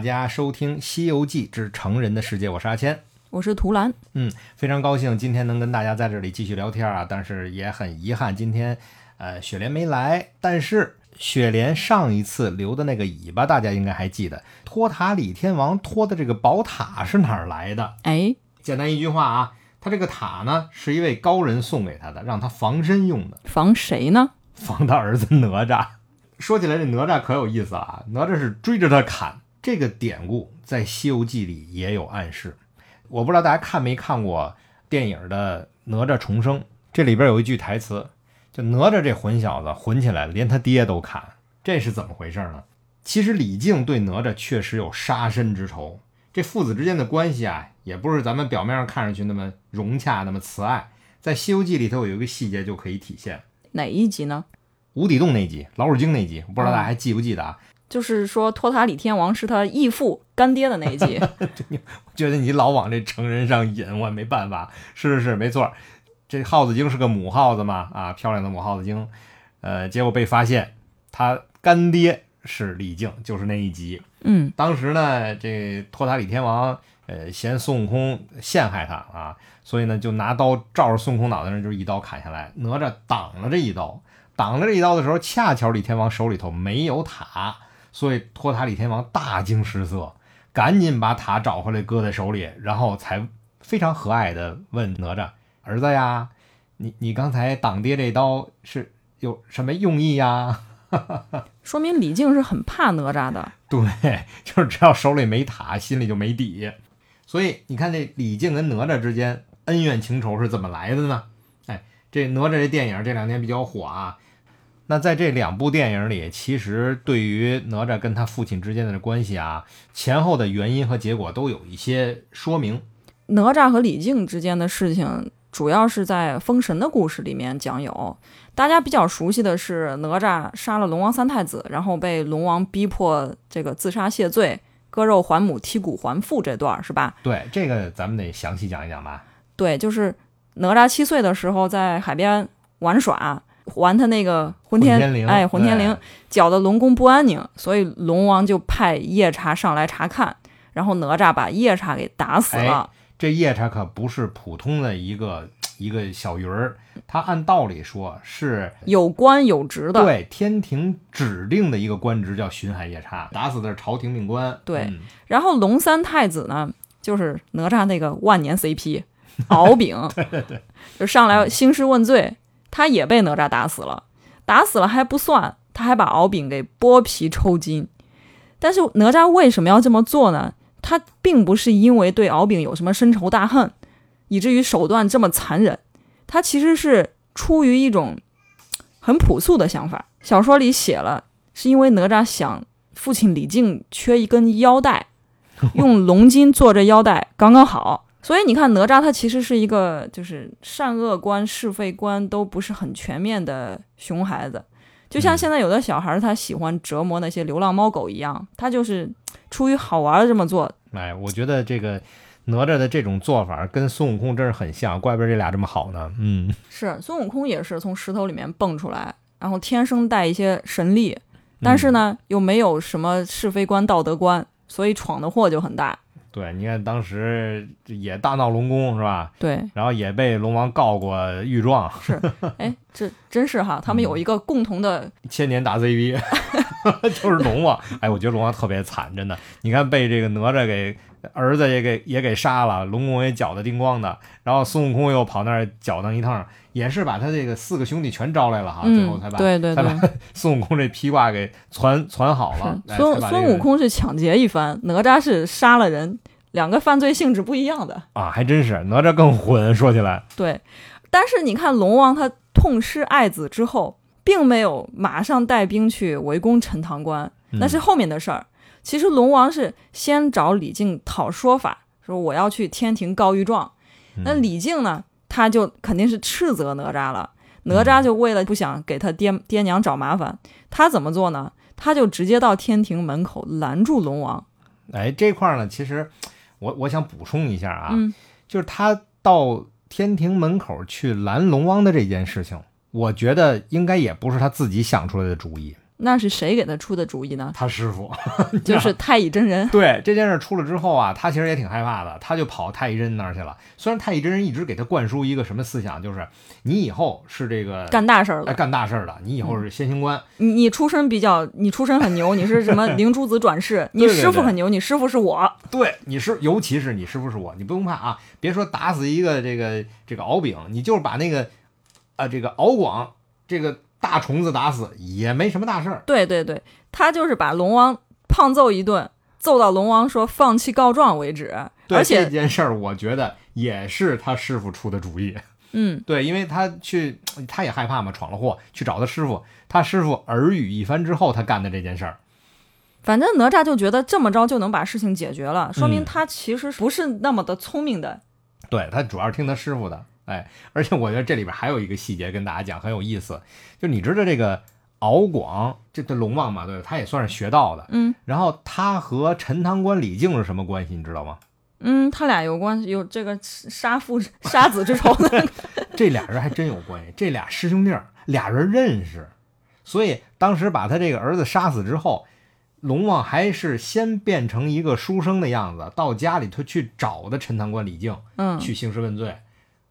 家收听《西游记之成人的世界》，我是阿谦。我是图兰，嗯，非常高兴今天能跟大家在这里继续聊天啊，但是也很遗憾今天呃雪莲没来。但是雪莲上一次留的那个尾巴，大家应该还记得，托塔李天王托的这个宝塔是哪儿来的？哎，简单一句话啊，他这个塔呢是一位高人送给他的，让他防身用的。防谁呢？防他儿子哪吒。说起来这哪吒可有意思了啊，哪吒是追着他砍，这个典故在《西游记》里也有暗示。我不知道大家看没看过电影的《哪吒重生》，这里边有一句台词，就哪吒这混小子混起来连他爹都砍，这是怎么回事呢？其实李靖对哪吒确实有杀身之仇，这父子之间的关系啊，也不是咱们表面上看上去那么融洽、那么慈爱。在《西游记》里头有一个细节就可以体现，哪一集呢？无底洞那集，老鼠精那集，不知道大家还记不记得啊？就是说托塔李天王是他义父干爹的那一集。我觉得你老往这成人上引，我也没办法。是是是，没错，这耗子精是个母耗子嘛？啊，漂亮的母耗子精。呃，结果被发现，他干爹是李靖，就是那一集。嗯，当时呢，这托塔李天王呃嫌孙悟空陷害他啊，所以呢就拿刀照着孙悟空脑袋上就是一刀砍下来。哪吒挡了这一刀，挡了这一刀的时候，恰巧李天王手里头没有塔。所以托塔李天王大惊失色，赶紧把塔找回来，搁在手里，然后才非常和蔼地问哪吒：“儿子呀，你你刚才挡爹这刀是有什么用意呀？” 说明李靖是很怕哪吒的。对，就是只要手里没塔，心里就没底。所以你看，这李靖跟哪吒之间恩怨情仇是怎么来的呢？哎，这哪吒这电影这两年比较火啊。那在这两部电影里，其实对于哪吒跟他父亲之间的关系啊，前后的原因和结果都有一些说明。哪吒和李靖之间的事情，主要是在《封神》的故事里面讲有。大家比较熟悉的是哪吒杀了龙王三太子，然后被龙王逼迫这个自杀谢罪，割肉还母，剔骨还父这段是吧？对，这个咱们得详细讲一讲吧。对，就是哪吒七岁的时候在海边玩耍。还他那个混天绫，哎，混天绫搅得龙宫不安宁，所以龙王就派夜叉上来查看，然后哪吒把夜叉给打死了。这夜叉可不是普通的一个一个小鱼儿，他按道理说是有官有职的，对，天庭指定的一个官职叫巡海夜叉，打死的是朝廷命官。对，然后龙三太子呢，就是哪吒那个万年 CP 敖丙，对对对，就上来兴师问罪。他也被哪吒打死了，打死了还不算，他还把敖丙给剥皮抽筋。但是哪吒为什么要这么做呢？他并不是因为对敖丙有什么深仇大恨，以至于手段这么残忍。他其实是出于一种很朴素的想法。小说里写了，是因为哪吒想父亲李靖缺一根腰带，用龙筋做这腰带刚刚好。所以你看，哪吒他其实是一个就是善恶观、是非观都不是很全面的熊孩子，就像现在有的小孩他喜欢折磨那些流浪猫狗一样，他就是出于好玩这么做。哎，我觉得这个哪吒的这种做法跟孙悟空真是很像，怪不得这俩这么好呢。嗯，是孙悟空也是从石头里面蹦出来，然后天生带一些神力，但是呢又没有什么是非观、道德观，所以闯的祸就很大。对，你看当时也大闹龙宫是吧？对，然后也被龙王告过御状。是，哎，这真是哈，他们有一个共同的千年大 CP，就是龙王。哎，我觉得龙王特别惨，真的。你看被这个哪吒给儿子也给也给杀了，龙宫也搅得 tinh 光的，然后孙悟空又跑那儿搅腾一趟。也是把他这个四个兄弟全招来了哈，最后才把对对才把 孙悟空这披挂给传传好了。孙孙悟空是抢劫一番，哪吒是杀了人，两个犯罪性质不一样的啊，还真是哪吒更混。说起来，对，但是你看龙王他痛失爱子之后，并没有马上带兵去围攻陈塘关，那是后面的事儿。其实龙王是先找李靖讨说法，说我要去天庭告御状。那李靖呢？他就肯定是斥责哪吒了，哪吒就为了不想给他爹爹娘找麻烦，他怎么做呢？他就直接到天庭门口拦住龙王。哎，这块呢，其实我我想补充一下啊，就是他到天庭门口去拦龙王的这件事情，我觉得应该也不是他自己想出来的主意。那是谁给他出的主意呢？他师傅。就是太乙真人。对这件事出了之后啊，他其实也挺害怕的，他就跑太乙真人那儿去了。虽然太乙真人一直给他灌输一个什么思想，就是你以后是这个干大事儿了，哎干大事儿的，你以后是先行官。你你出身比较，你出身很牛，你是什么 灵珠子转世？你师傅很牛，你师傅是我。对，你是尤其是你师傅是我，你不用怕啊！别说打死一个这个这个敖丙，你就是把那个啊这个敖广这个大虫子打死也没什么大事儿。对对对，他就是把龙王胖揍一顿，揍到龙王说放弃告状为止。对而且这件事儿，我觉得也是他师傅出的主意。嗯，对，因为他去，他也害怕嘛，闯了祸，去找他师傅，他师傅耳语一番之后，他干的这件事儿。反正哪吒就觉得这么着就能把事情解决了，说明嗯他其实不是那么的聪明的。对他主要是听他师傅的，哎，而且我觉得这里边还有一个细节跟大家讲很有意思，就你知道这个敖广，这这龙王嘛，对，他也算是学道的，嗯然后他和陈塘关李靖是什么关系，你知道吗？嗯，他俩有关系有这个杀父杀子之仇的。这俩人还真有关系，这俩师兄弟儿，俩人认识，所以当时把他这个儿子杀死之后，龙王还是先变成一个书生的样子，到家里头去找的陈塘关李靖，嗯，去兴师问罪，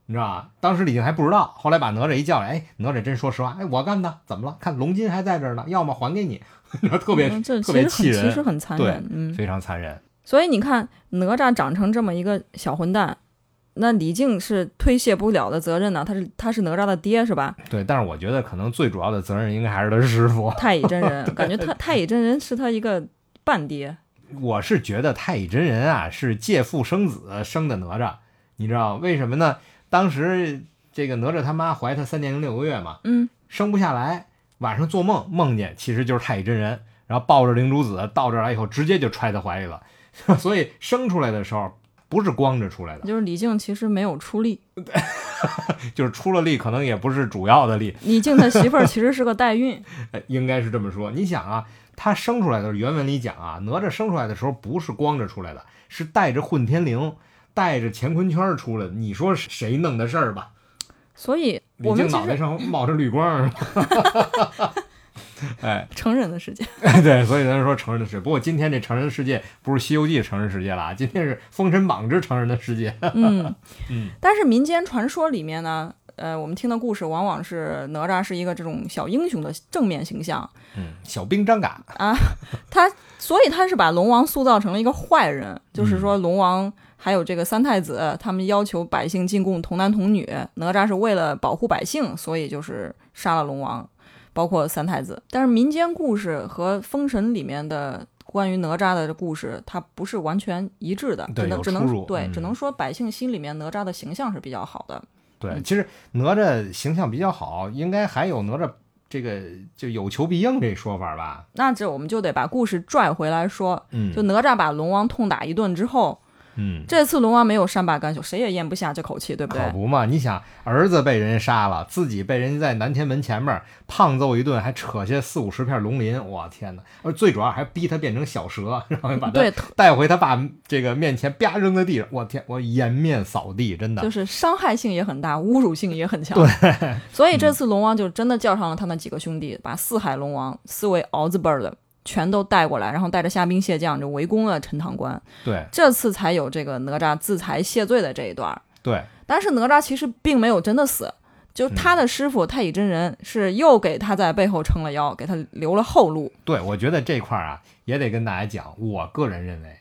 你知道吧？当时李靖还不知道，后来把哪吒一叫来，哎，哪吒真说实话，哎，我干的，怎么了？看龙筋还在这儿呢，要么还给你，特别、嗯这特别气其实很其实人，很残对忍。嗯，非常残忍。所以你看哪吒长成这么一个小混蛋，那李靖是推卸不了的责任呢。他是他是哪吒的爹是吧？对，但是我觉得可能最主要的责任应该还是他师傅。太乙真人，感觉他太乙真人是他一个半爹。我是觉得太乙真人啊是借父生子生的哪吒，你知道为什么呢？当时这个哪吒他妈怀他三年零六个月嘛，嗯，生不下来，晚上做梦梦见其实就是太乙真人，然后抱着灵珠子到这儿来以后，直接就揣他怀里了，所以生出来的时候不是光着出来的，就是李靖其实没有出力，就是出了力，可能也不是主要的力，李靖他媳妇儿其实是个代孕。哎应该是这么说。你想啊，他生出来的时候原文里讲啊，哪吒生出来的时候不是光着出来的，是带着混天绫。带着乾坤圈出来的，你说谁弄的事儿吧？所以李我们脑袋上冒着绿光，哎，成人的世界，对，所以咱说成人的世界。不过今天这成人的世界不是《西游记》成人世界了啊，今天是《封神榜之成人的世界》。嗯。嗯，但是民间传说里面呢，呃，我们听的故事往往是哪吒是一个这种小英雄的正面形象，嗯，小兵张嘎。啊，他所以他是把龙王塑造成了一个坏人，就是说龙王还有这个三太子，他们要求百姓进贡童男童女，哪吒是为了保护百姓，所以就是杀了龙王，包括三太子。但是民间故事和封神里面的。关于哪吒的故事，它不是完全一致的，只能只能对，嗯只能说百姓心里面哪吒的形象是比较好的。对，其实哪吒形象比较好，应该还有哪吒这个就有求必应这说法吧？那这我们就得把故事拽回来说，嗯，就哪吒把龙王痛打一顿之后，嗯，这次龙王没有善罢甘休，谁也咽不下这口气，对不对？可不嘛！你想，儿子被人杀了，自己被人家在南天门前面胖揍一顿，还扯下四五十片龙鳞，我天哪！而最主要还逼他变成小蛇，然后把他，带回他爸这个面前，啪扔在地上，我天，我颜面扫地，真的。就是伤害性也很大，侮辱性也很强。对，所以这次龙王就真的叫上了他那几个兄弟，把四海龙王四位敖子辈儿的全都带过来，然后带着虾兵蟹将就围攻了陈塘关。对这次才有这个哪吒自裁谢罪的这一段儿。对，但是哪吒其实并没有真的死，就他的师傅太乙真人是又给他在背后撑了腰，给他留了后路。对，我觉得这块儿啊，也得跟大家讲，我个人认为，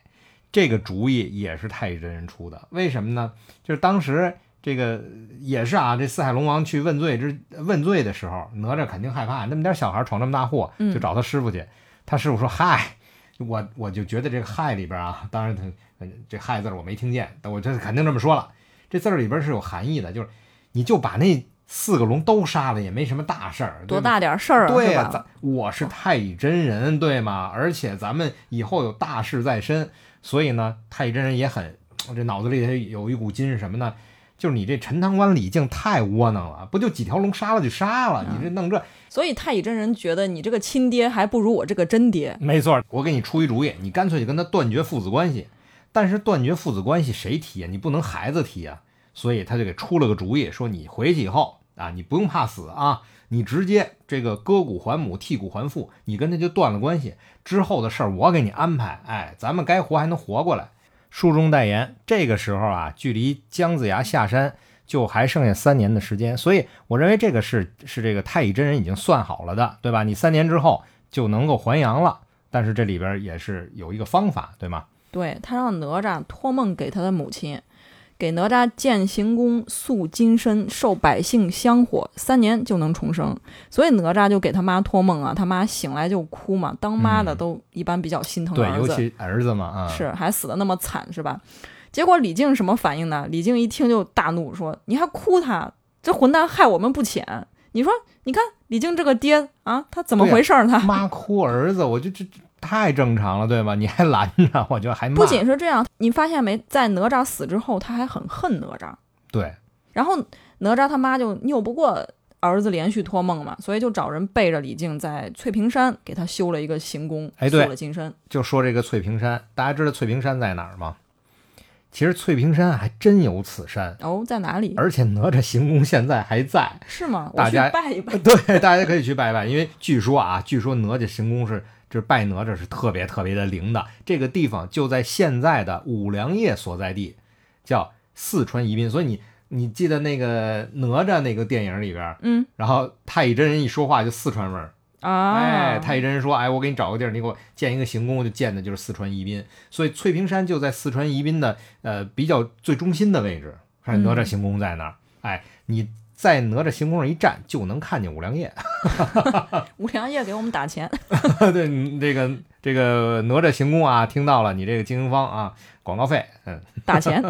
这个主意也是太乙真人出的。为什么呢？就是当时这个也是啊，这四海龙王去问罪之问罪的时候，哪吒肯定害怕，那么点小孩闯这么大祸，嗯就找他师傅去。他师傅说：“嗨，我我就觉得这个‘嗨’里边啊，当然他呃这‘嗨’字儿我没听见，但我这肯定这么说了。这字儿里边是有含义的，就是你就把那四个龙都杀了，也没什么大事儿，多大点事儿啊，对呀？咱我是太乙真人，对吗？而且咱们以后有大事在身，所以呢，太乙真人也很这脑子里有一股筋是什么呢？就是你这陈塘关李靖太窝囊了，不就几条龙杀了就杀了，你这弄这所以太乙真人觉得你这个亲爹还不如我这个真爹。没错。我给你出一主意，你干脆就跟他断绝父子关系。但是断绝父子关系谁提啊？你不能孩子提啊。所以他就给出了个主意，说你回去以后啊，你不用怕死啊，你直接这个割骨还母，剔骨还父，你跟他就断了关系。之后的事儿我给你安排，哎，咱们该活还能活过来。书中代言，这个时候啊，距离姜子牙下山就还剩下三年的时间，所以我认为这个是是这个太乙真人已经算好了的，对吧？你三年之后就能够还阳了。但是这里边也是有一个方法，对吗？对他让哪吒托梦给他的母亲，给哪吒建行宫、塑金身、受百姓香火，三年就能重生。所以哪吒就给他妈托梦啊，他妈醒来就哭嘛。当妈的都一般比较心疼儿子，对，尤其儿子嘛啊，是还死的那么惨，是吧？结果李靖什么反应呢？李靖一听就大怒，说：“你还哭他？这混蛋害我们不浅！你说，你看李靖这个爹啊，他怎么回事？他妈哭儿子，我就这。”太正常了，对吧？你还拦着，我觉得还不仅是这样，你发现没？在哪吒死之后，他还很恨哪吒。对。然后哪吒他妈就拗不过儿子连续托梦嘛，所以就找人背着李靖在翠屏山给他修了一个行宫，塑了金身。就说这个翠屏山，大家知道翠屏山在哪儿吗？其实翠屏山还真有此山哦，在哪里？而且哪吒行宫现在还在，是吗？大家拜一拜。对，大家可以去拜一拜，因为据说啊，据说哪吒行宫是。这拜哪吒是特别特别的灵的，这个地方就在现在的五粮液所在地，叫四川宜宾。所以你你记得那个哪吒那个电影里边，嗯，然后太乙真人一说话就四川味儿啊，哎，太乙真人说，哎，我给你找个地儿，你给我建一个行宫，就建的就是四川宜宾。所以翠屏山就在四川宜宾的呃比较最中心的位置，看哪吒行宫在那儿，哎，你。在哪吒行宫上一站，就能看见五粮液。五粮液给我们打钱。对，这个这个哪吒行宫啊，听到了，你这个经营方啊，广告费，嗯，打钱。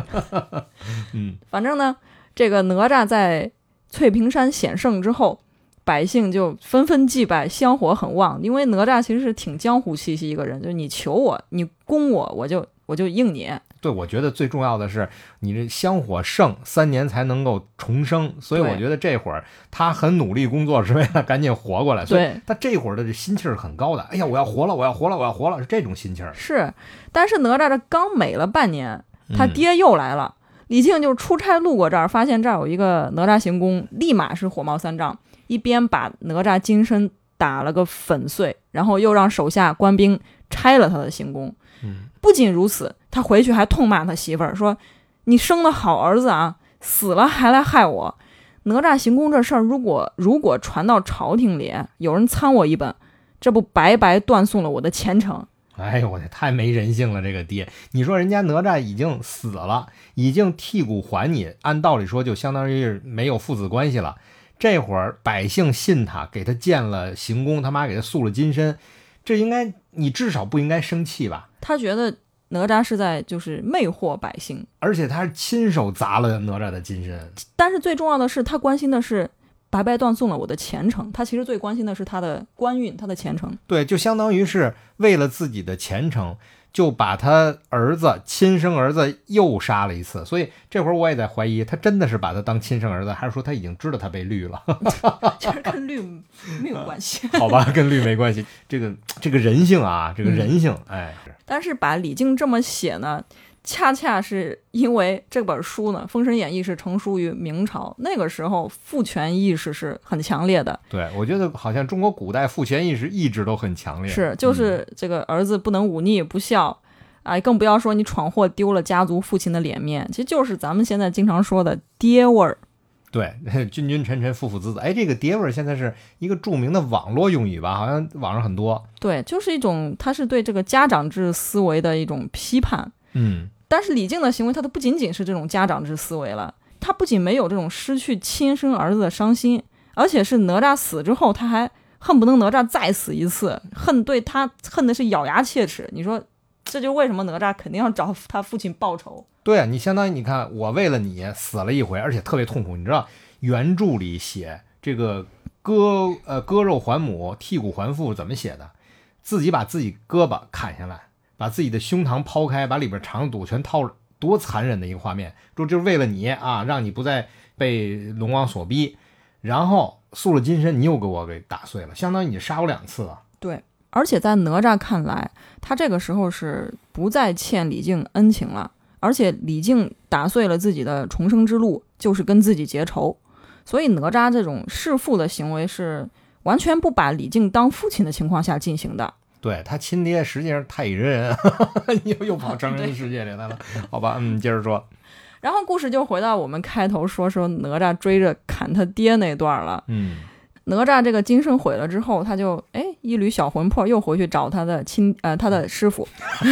嗯，反正呢，这个哪吒在翠屏山显圣之后，百姓就纷纷祭拜，香火很旺。因为哪吒其实是挺江湖气息一个人，就是你求我，你供我，我就我就应你。对，我觉得最重要的是你这香火盛，三年才能够重生，所以我觉得这会儿他很努力工作，是为了赶紧活过来。所以他这会儿的这心气儿很高的。哎呀，我要活了，我要活了，我要活了，是这种心气儿。是，但是哪吒这刚美了半年，他爹又来了。李靖就出差路过这儿，发现这儿有一个哪吒行宫，立马是火冒三丈，一边把哪吒金身打了个粉碎，然后又让手下官兵拆了他的行宫。嗯，不仅如此。他回去还痛骂他媳妇儿，说：“你生的好儿子啊，死了还来害我！哪吒行宫这事儿，如果如果传到朝廷里，有人参我一本，这不白白断送了我的前程？”哎呦，我天，太没人性了！这个爹，你说人家哪吒已经死了，已经剔骨还你，按道理说就相当于没有父子关系了。这会儿百姓信他，给他建了行宫，他妈给他塑了金身，这应该你至少不应该生气吧？他觉得。哪吒是在就是魅惑百姓，而且他是亲手砸了哪吒的金身。但是最重要的是，他关心的是白白断送了我的前程。他其实最关心的是他的官运，他的前程。对，就相当于是为了自己的前程。就把他儿子亲生儿子又杀了一次，所以这会儿我也在怀疑，他真的是把他当亲生儿子，还是说他已经知道他被绿了？其 实跟绿没有关系。好吧，跟绿没关系。这个这个人性啊，这个人性，哎。但是把李靖这么写呢？恰恰是因为这本书呢，《封神演义》是成书于明朝，那个时候父权意识是很强烈的。对，我觉得好像中国古代父权意识一直都很强烈。是，就是这个儿子不能忤逆不孝，啊，更不要说你闯祸丢了家族父亲的脸面，其实就是咱们现在经常说的爹味儿。对，君君臣臣父父子子，哎，这个爹味儿现在是一个著名的网络用语吧？好像网上很多。对，就是一种，他是对这个家长制思维的一种批判。嗯。但是李靖的行为，他都不仅仅是这种家长之思维了。他不仅没有这种失去亲生儿子的伤心，而且是哪吒死之后，他还恨不能哪吒再死一次，恨对他恨的是咬牙切齿。你说，这就为什么哪吒肯定要找他父亲报仇？对啊，你相当于你看，我为了你死了一回，而且特别痛苦。你知道原著里写这个割呃割肉还母，剔骨还父怎么写的？自己把自己胳膊砍下来。把自己的胸膛抛开，把里边肠肚全掏了，多残忍的一个画面！就就是为了你啊，让你不再被龙王所逼，然后塑了金身，你又给我给打碎了，相当于你杀我两次了。对，而且在哪吒看来，他这个时候是不再欠李靖恩情了，而且李靖打碎了自己的重生之路，就是跟自己结仇，所以哪吒这种弑父的行为是完全不把李靖当父亲的情况下进行的。对他亲爹实际上太乙真人，又又跑成人世界里来了，好吧，嗯，接着说。然后故事就回到我们开头说说哪吒追着砍他爹那段了。嗯，哪吒这个金身毁了之后，他就哎一缕小魂魄又回去找他的亲呃他的师傅，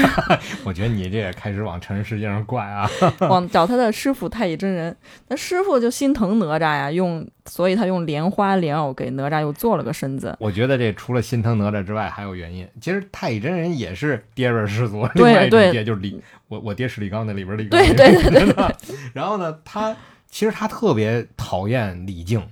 我觉得你这也开始往成人世界上怪啊。往找他的师傅太乙真人。那师傅就心疼哪吒呀，用所以他用莲花莲藕给哪吒又做了个身子。我觉得这除了心疼哪吒之外，还有原因。其实太乙真人也是爹味儿十足，另对外一种对爹就是李，我我爹是李刚那里边儿李刚。对对 对对对。然后呢，他其实他特别讨厌李靖，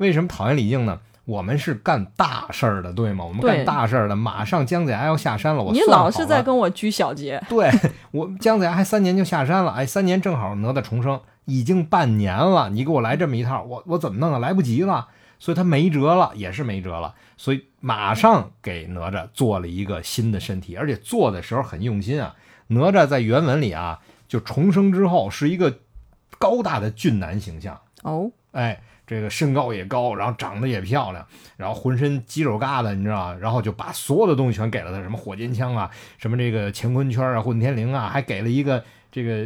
为什么讨厌李靖呢？我们是干大事儿的，对吗？我们干大事儿的，马上姜子牙要下山了，我你老是在跟我拘小节。对我姜子牙还三年就下山了，哎，三年正好哪吒重生，已经半年了，你给我来这么一套，我我怎么弄啊？来不及了，所以他没辙了，也是没辙了，所以马上给哪吒做了一个新的身体，而且做的时候很用心啊。哪吒在原文里啊，就重生之后是一个高大的俊男形象，哦，哎，这个身高也高，然后长得也漂亮，然后浑身肌肉疙瘩，你知道吧？然后就把所有的东西全给了他，什么火箭枪啊，什么这个乾坤圈啊、混天绫啊，还给了一个这个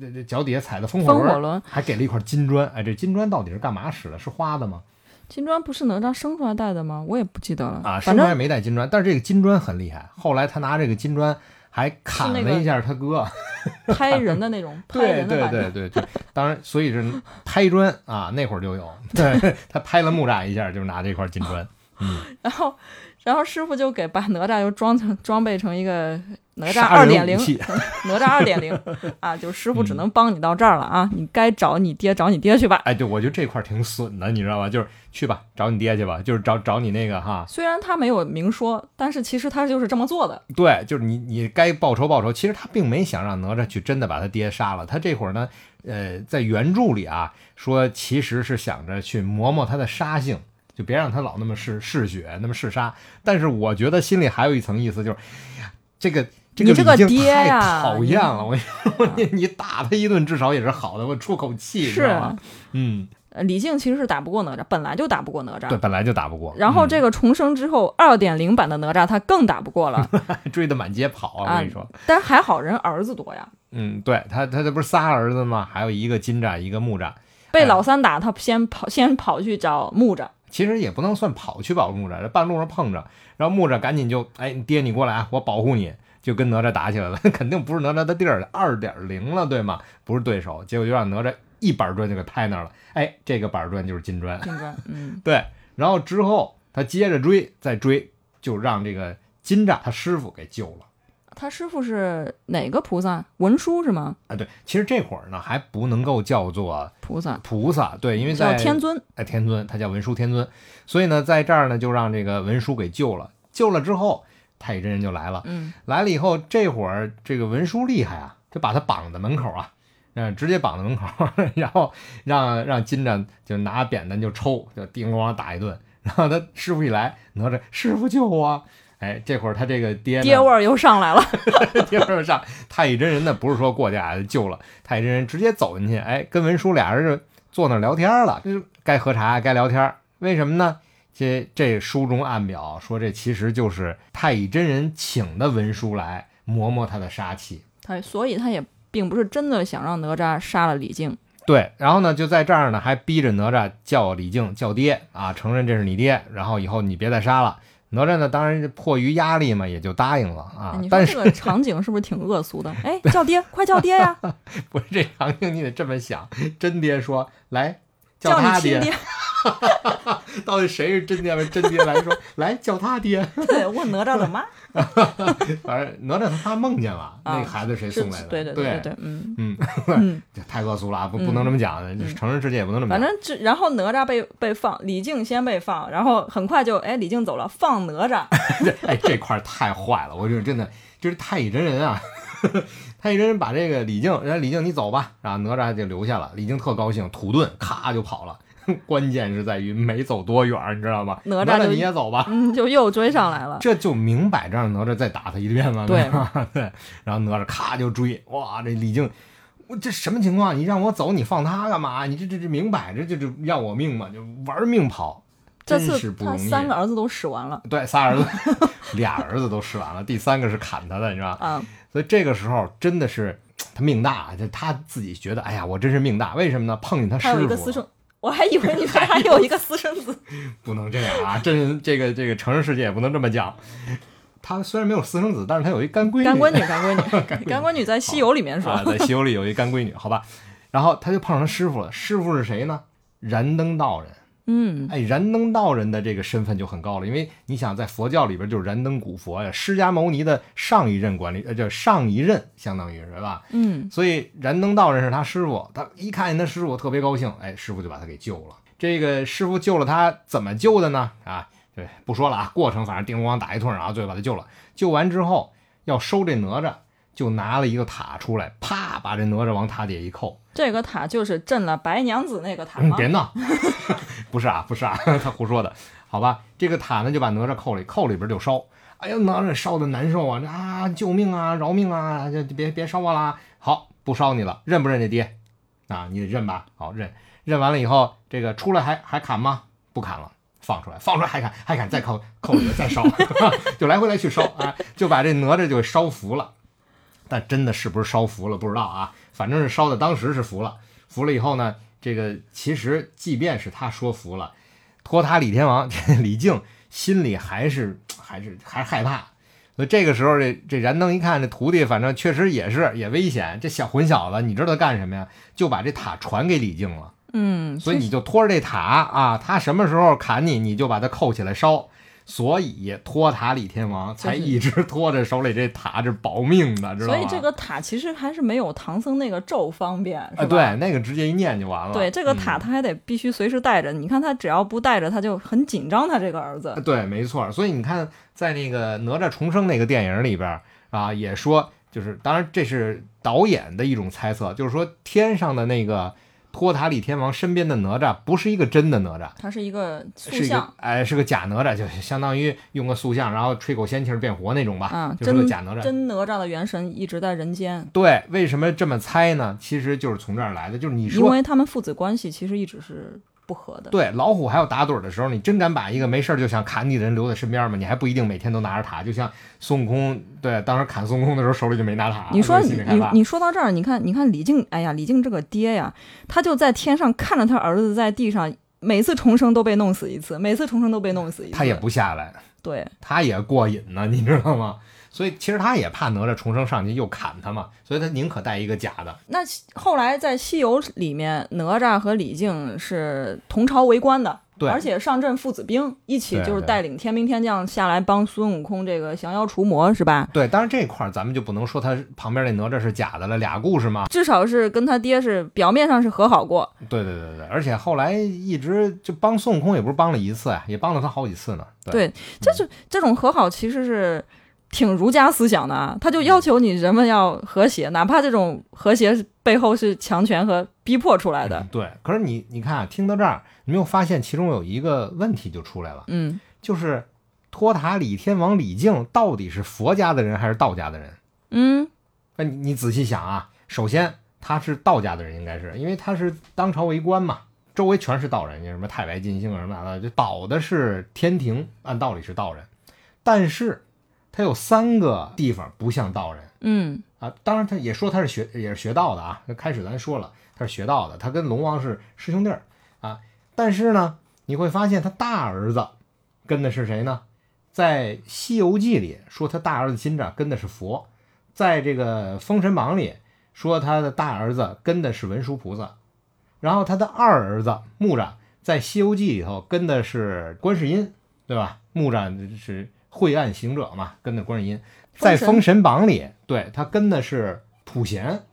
这这脚底下踩的风火轮，火轮还给了一块金砖。哎，这金砖到底是干嘛使的？是花的吗？金砖不是哪吒生出来带的吗？我也不记得了啊，生出来没带金砖，但是这个金砖很厉害。后来他拿这个金砖还砍了一下他哥。拍人的那种，拍对人的对。对对对，当然，所以是拍砖啊，那会儿就有。对他拍了木吒一下，就拿这块金砖。嗯，然后，然后师傅就给把哪吒又装成装备成一个哪吒杀二点零 哪吒二点零 啊，就师傅只能帮你到这儿了啊，你该找你爹找你爹去吧。哎，对，我觉得这块儿挺损的，你知道吧？就是去吧，找你爹去吧，就是找找你那个哈，虽然他没有明说，但是其实他就是这么做的。对，就是你你该报仇报仇。其实他并没想让哪吒去真的把他爹杀了，他这会儿呢，呃，在原著里啊说其实是想着去磨磨他的杀性，就别让他老那么嗜嗜血，那么嗜杀。但是我觉得心里还有一层意思，就是这个。这你这个爹呀讨厌了！我我你你打他一顿至少也是好的，我出口气，是？嗯，呃，李靖其实是打不过哪吒，本来就打不过哪吒对，本来就打不过。然后嗯这个重生之后，二点零版的哪吒他更打不过了，追得满街跑啊！我啊跟你说，但是还好人儿子多呀，嗯，对他他这不是仨儿子吗？还有一个金吒，一个木吒。被老三打，他先跑先跑去找木吒，其实也不能算跑去保木吒，这半路上碰着，然后木吒赶紧就，哎，你爹你过来啊，我保护你，就跟哪吒打起来了。肯定不是哪吒的地儿，二点零了，对吗？不是对手，结果就让哪吒一板砖就给拍那儿了。哎，这个板砖就是金砖。金砖，嗯，对，然后之后他接着追，再追，就让这个金吒他师傅给救了。他师傅是哪个菩萨？文殊是吗？啊，对，其实这会儿呢还不能够叫做菩萨菩萨，对，因为叫在天尊，哎，天尊，他叫文殊天尊，所以呢，在这儿呢，就让这个文殊给救了。救了之后，太乙真人就来了。嗯，来了以后，这会儿这个文殊厉害啊，就把他绑在门口啊，嗯，直接绑在门口，然后让让金吒就拿扁担就抽，就叮咣打一顿。然后他师傅一来，哪吒师傅救我！哎，这会儿他这个爹爹味儿又上来了，爹味儿又上，太乙真人呢，不是说过去啊救了太乙真人，直接走进去，哎，跟文殊俩人就坐那儿聊天了，这该喝茶该聊天，为什么呢？这这书中暗表说，这其实就是太乙真人请的文殊来磨磨他的杀气。他所以他也并不是真的想让哪吒杀了李靖，对，然后呢，就在这儿呢，还逼着哪吒叫李靖叫爹啊，承认这是你爹，然后以后你别再杀了。哪吒呢，当然迫于压力嘛，也就答应了啊但是这个场景是不是挺恶俗的？哎，叫爹，快叫爹呀！不是这场景，你得这么想，真爹说来叫他爹。到底谁是真爹？真爹来说来叫他爹。对，问哪吒的妈 反正哪吒他妈梦见了，啊那孩子谁送来的？对对对对对，嗯嗯，太恶俗了啊，不嗯不能这么讲，就是成人世界也不能这么讲。反正这然后哪吒被被放，李靖先被放，然后很快就哎李靖走了，放哪吒，哎，这块太坏了，我觉得真的就是太乙真人啊。太乙真人把这个李靖，人家李靖你走吧，然后哪吒就留下了。李靖特高兴，土遁咔就跑了。关键是在于没走多远儿，你知道吗？哪吒就你也走吧，嗯，就又追上来了。这就明摆着让哪吒再打他一遍嘛。对吧对，然后哪吒咔就追，哇，这李靖我这什么情况？你让我走，你放他干嘛？你这这这明摆着就是要我命嘛，就玩命跑，这真是次他不容易。三个儿子都使完了对，仨儿子，俩儿子都使完了，第三个是砍他的，你知道吧？啊，所以这个时候真的是他命大，就他自己觉得，哎呀，我真是命大。为什么呢？碰见他师还傅，有一个私生，我还以为你说还有一个私生子，不能这样啊！这这个这个成人世界也不能这么讲。他虽然没有私生子，但是他有一干闺女。干闺女，干闺女，干闺女在西游里面说啊，，在西游里有一干闺女，好吧。然后他就碰上他师傅了，师傅是谁呢？燃灯道人。嗯，哎，燃灯道人的这个身份就很高了，因为你想在佛教里边就是燃灯古佛呀，释迦牟尼的上一任管理，呃，叫上一任，相当于是吧？嗯，所以燃灯道人是他师傅，他一看见他师傅特别高兴，哎，师傅就把他给救了。这个师傅救了他，怎么救的呢？啊，对，不说了啊，过程反正叮咣打一通，然后最后把他救了。救完之后要收这哪吒，就拿了一个塔出来，啪把这哪吒往塔底下一扣，这个塔就是镇了白娘子那个塔嗯，吗？别闹，不是啊，不是啊，他胡说的，好吧？这个塔呢就把哪吒扣里，扣里边就烧。哎呀，哪吒烧的难受啊！啊，救命啊，饶命啊！就别别烧我啦！好，不烧你了，认不认这爹？啊，你得认吧。好，认认完了以后，这个出来还还砍吗？不砍了，放出来，放出来还砍，还砍，再扣扣里边再烧，就来回来去烧啊，就把这哪吒就给烧服了。但真的是不是烧服了不知道啊，反正是烧的当时是服了。服了以后呢，这个其实即便是他说服了，托塔李天王这李靖心里还是 还是还害怕。所以这个时候，这这燃灯一看，这徒弟反正确实也是也危险。这小混小子，你知道他干什么呀？就把这塔传给李靖了。嗯，所以你就拖着这塔啊，他什么时候砍你，你就把它扣起来烧。所以托塔李天王才一直拖着手里这塔，这保命的，知道吗？所以这个塔其实还是没有唐僧那个咒方便，是吧？啊，对，那个直接一念就完了。对，这个嗯塔他还得必须随时带着。你看他只要不带着，他就很紧张。他这个儿子，对，没错。所以你看，在那个哪吒重生那个电影里边啊，也说，就是当然这是导演的一种猜测，就是说天上的那个托塔李天王身边的哪吒不是一个真的哪吒。他是一个塑像个，哎，是个假哪吒，就相当于用个塑像，然后吹口仙气儿变活那种吧，啊，就是个假哪吒。真哪吒的元神一直在人间，对，为什么这么猜呢？其实就是从这儿来的，就是你说因为他们父子关系其实一直是不和的。对，老虎还有打盹儿的时候，你真敢把一个没事儿就想砍你的人留在身边吗？你还不一定每天都拿着塔，就像孙悟空，对，当时砍孙悟空的时候手里就没拿塔，你说你你说到这儿，你看你看李靖，哎呀，李靖这个爹呀，他就在天上看着他儿子在地上，每次重生都被弄死一次，每次重生都被弄死一次。他也不下来，对，他也过瘾呢，你知道吗？所以其实他也怕哪吒重生上去又砍他嘛，所以他宁可带一个假的。那后来在西游里面，哪吒和李靖是同朝为官的，对而且上阵父子兵，一起就是带领天兵天将下来帮孙悟空这个降妖除魔，是吧？对，当然这块儿咱们就不能说他旁边那哪吒是假的了，俩故事嘛。至少是跟他爹是表面上是和好过。对对对对，而且后来一直就帮孙悟空，也不是帮了一次啊，也帮了他好几次呢。对，这是这种和好其实是挺儒家思想的啊，他就要求你人们要和谐，哪怕这种和谐背后是强权和逼迫出来的。对，可是你你看啊，听到这儿，你没有发现其中有一个问题就出来了，嗯，就是托塔李天王李靖到底是佛家的人还是道家的人？嗯，那你你仔细想啊，首先他是道家的人，应该是因为他是当朝为官嘛，周围全是道人，什么太白金星啊什么的，就保的是天庭，按道理是道人，但是他有三个地方不像道人。嗯，啊，当然他也说他是学也是学道的啊。那开始咱说了，他是学道的，他跟龙王是师兄弟儿啊。但是呢，你会发现他大儿子跟的是谁呢？在《西游记》里说他大儿子金吒跟的是佛，在这个《封神榜》里说他的大儿子跟的是文殊菩萨，然后他的二儿子木吒在《西游记》里头跟的是观世音，对吧？木吒是晦暗行者嘛，跟的观世音。在《封神封神榜》里，对他跟的是普贤，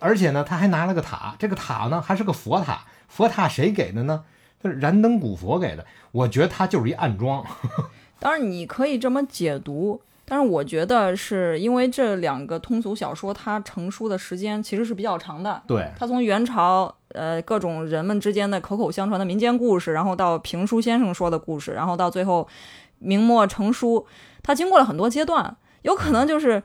而且呢，他还拿了个塔，这个塔呢还是个佛塔，佛塔谁给的呢？他是燃灯古佛给的，我觉得他就是一暗装。当然你可以这么解读，但是我觉得是因为这两个通俗小说它成书的时间其实是比较长的。对，它从元朝呃各种人们之间的口口相传的民间故事，然后到评书先生说的故事，然后到最后明末成书，它经过了很多阶段，有可能就是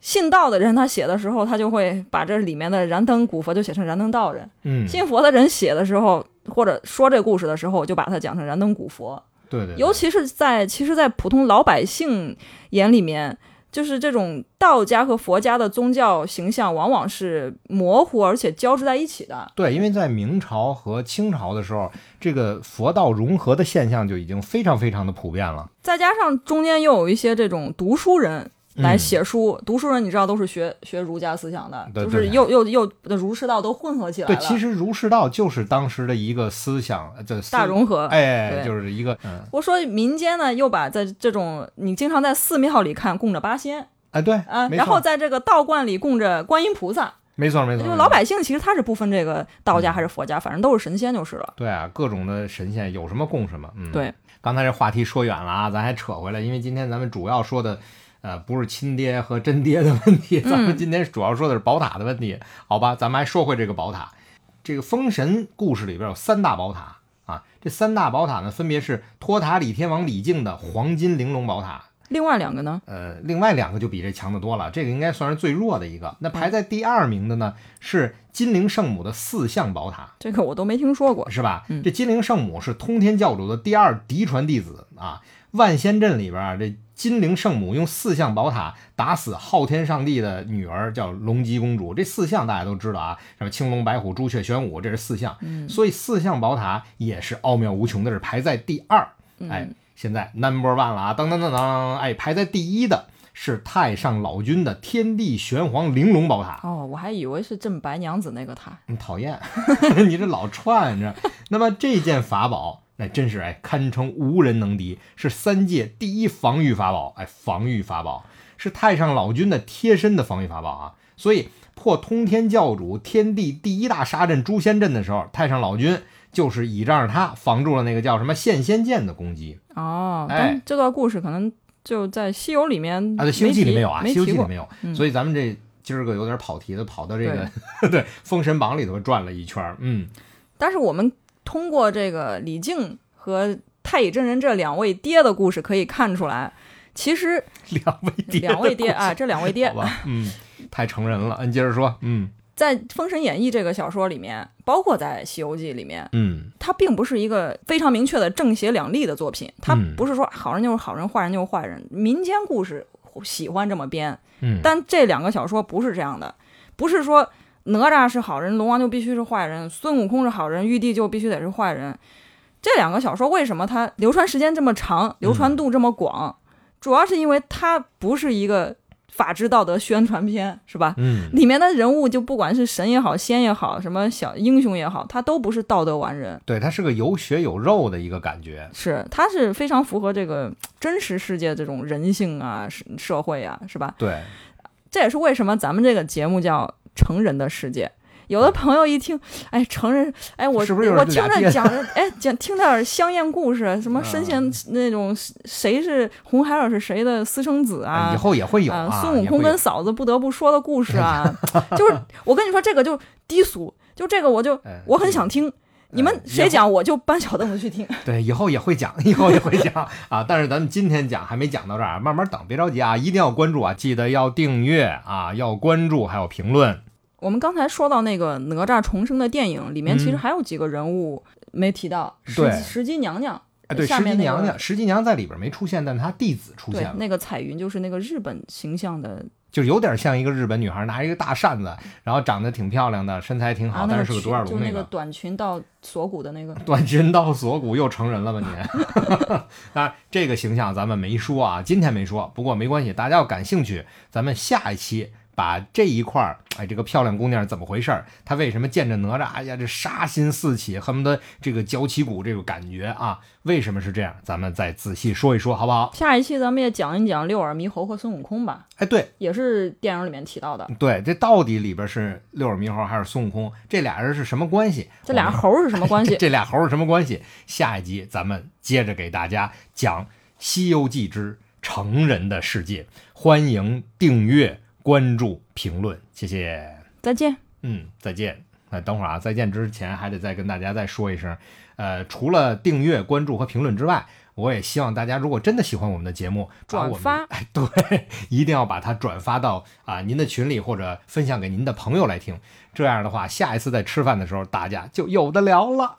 信道的人他写的时候，他就会把这里面的燃灯古佛就写成燃灯道人；嗯，信佛的人写的时候，或者说这故事的时候，就把它讲成燃灯古佛。对对对，尤其是在其实，在普通老百姓眼里面，就是这种道家和佛家的宗教形象，往往是模糊而且交织在一起的。对，因为在明朝和清朝的时候，这个佛道融合的现象就已经非常非常的普遍了。再加上中间又有一些这种读书人来嗯。写书，读书人你知道都是学学儒家思想的，对对就是又又又的儒释道都混合起来对，了。其实儒释道就是当时的一个思想，呃这大融合。哎，就是一个嗯，我说民间呢，又把在这种你经常在寺庙里看供着八仙。哎，对啊，然后，在这个道观里供着观音菩萨，没错，没错，就老百姓其实他是不分这个道嗯。家还是佛家，反正都是神仙就是了。对啊，各种的神仙有什么供什么，嗯，。对，刚才这话题说远了啊，咱还扯回来，因为今天咱们主要说的，呃，不是亲爹和真爹的问题，咱们今天主要说的是宝塔的问题，好吧？咱们还说回这个宝塔，这个封神故事里边有三大宝塔啊，这三大宝塔呢，分别是托塔李天王李靖的黄金玲珑宝塔，另外两个呢，呃，另外两个就比这强得多了，这个应该算是最弱的一个。那排在第二名的呢是金陵圣母的四象宝塔，这个我都没听说过。是吧？嗯这金陵圣母是通天教主的第二嫡传弟子啊。万仙阵里边啊，这金陵圣母用四象宝塔打死昊天上帝的女儿，叫龙姬公主。这四象大家都知道啊，什么青龙、白虎、朱雀、玄武，这是四象。嗯所以四象宝塔也是奥妙无穷的，是排在第二。嗯哎，现在 number one 了啊，当当当当，哎，排在第一的是太上老君的天地玄黄玲珑宝塔。哦，我还以为是镇白娘子那个塔。你讨厌，你这老串着。那么这件法宝，那真是哎，堪称无人能敌，是三界第一防御法宝，哎，防御法宝是太上老君的贴身的防御法宝啊。所以破通天教主天地第一大杀阵诛仙阵的时候，太上老君就是倚仗着他防住了那个叫什么现仙剑的攻击哦，哎但这段故事可能就在《西游》里面啊。在《西游记》里没有啊，《西游记》里没有。嗯所以咱们这今儿个有点跑题的，跑到这个对《封神榜》里头转了一圈。嗯，但是我们通过这个李靖和太乙真人这两位爹的故事可以看出来，其实两位爹两位爹啊，这两位爹好吧，嗯，太成人了。你接着说，嗯在《封神演义》这个小说里面，包括在《西游记》里面，嗯，它并不是一个非常明确的正邪两立的作品，它嗯不是说好人就是好人，坏人就是坏人。民间故事喜欢这么编，嗯，但这两个小说不是这样的，不是说哪吒是好人，龙王就必须是坏人，孙悟空是好人，玉帝就必须得是坏人。这两个小说为什么它流传时间这么长，流传度这么广？主要是因为它不是一个法治道德宣传片，是吧？嗯，里面的人物就不管是神也好，仙也好，什么小英雄也好，他都不是道德完人，对，他是个有血有肉的一个感觉。是他是非常符合这个真实世界这种人性啊、社社会啊，是吧？对，这也是为什么咱们这个节目叫《成人的世界》。有的朋友一听，哎，成人，哎，我我听着讲着，哎，讲听点香艳故事，什么神仙嗯那种，谁是红孩儿是谁的私生子啊？以后也会有啊，啊。孙悟空跟嫂子不得不说的故事啊，就是我跟你说，这个就低俗，就这个我就哎我很想听，你们哎谁讲我就搬小凳子去听。对，以后也会讲，以后也会讲啊。但是咱们今天讲还没讲到这儿，慢慢等，别着急啊，一定要关注啊，记得要订阅啊，要关注，还有评论。我们刚才说到那个哪吒重生的电影里面，其实嗯还有几个人物没提到，对石石矶娘娘，哎，对，石矶娘娘，石矶娘在里边没出现，但她弟子出现了，对那个彩云就是那个日本形象的就有点像一个日本女孩拿一个大扇子，然后长得挺漂亮的，身材挺好，但是是个独眼裙就那个那个。短裙到锁骨的那个，短裙到锁骨又成人了吧你？当然，这个形象咱们没说啊，今天没说，不过没关系，大家要感兴趣，咱们下一期把这一块儿，哎，这个漂亮姑娘怎么回事儿？她为什么见着哪吒，哎呀，这杀心四起，恨不得这个绞起骨这个感觉啊？为什么是这样？咱们再仔细说一说，好不好？下一期咱们也讲一讲六耳猕猴和孙悟空吧，哎，对也是电影里面提到的。对，这到底里边是六耳猕猴还是孙悟空？这俩人是什么关系？这俩猴是什么关系？这俩猴是什么关系？下一集咱们接着给大家讲《西游记之成人的世界》，欢迎订阅、关注、评论，谢谢。再见。嗯，再见。那等会儿啊，再见之前还得再跟大家再说一声，呃，除了订阅、关注和评论之外，我也希望大家如果真的喜欢我们的节目，转发哎，对，一定要把它转发到啊您的群里或者分享给您的朋友来听。这样的话，下一次在吃饭的时候，大家就有的聊了。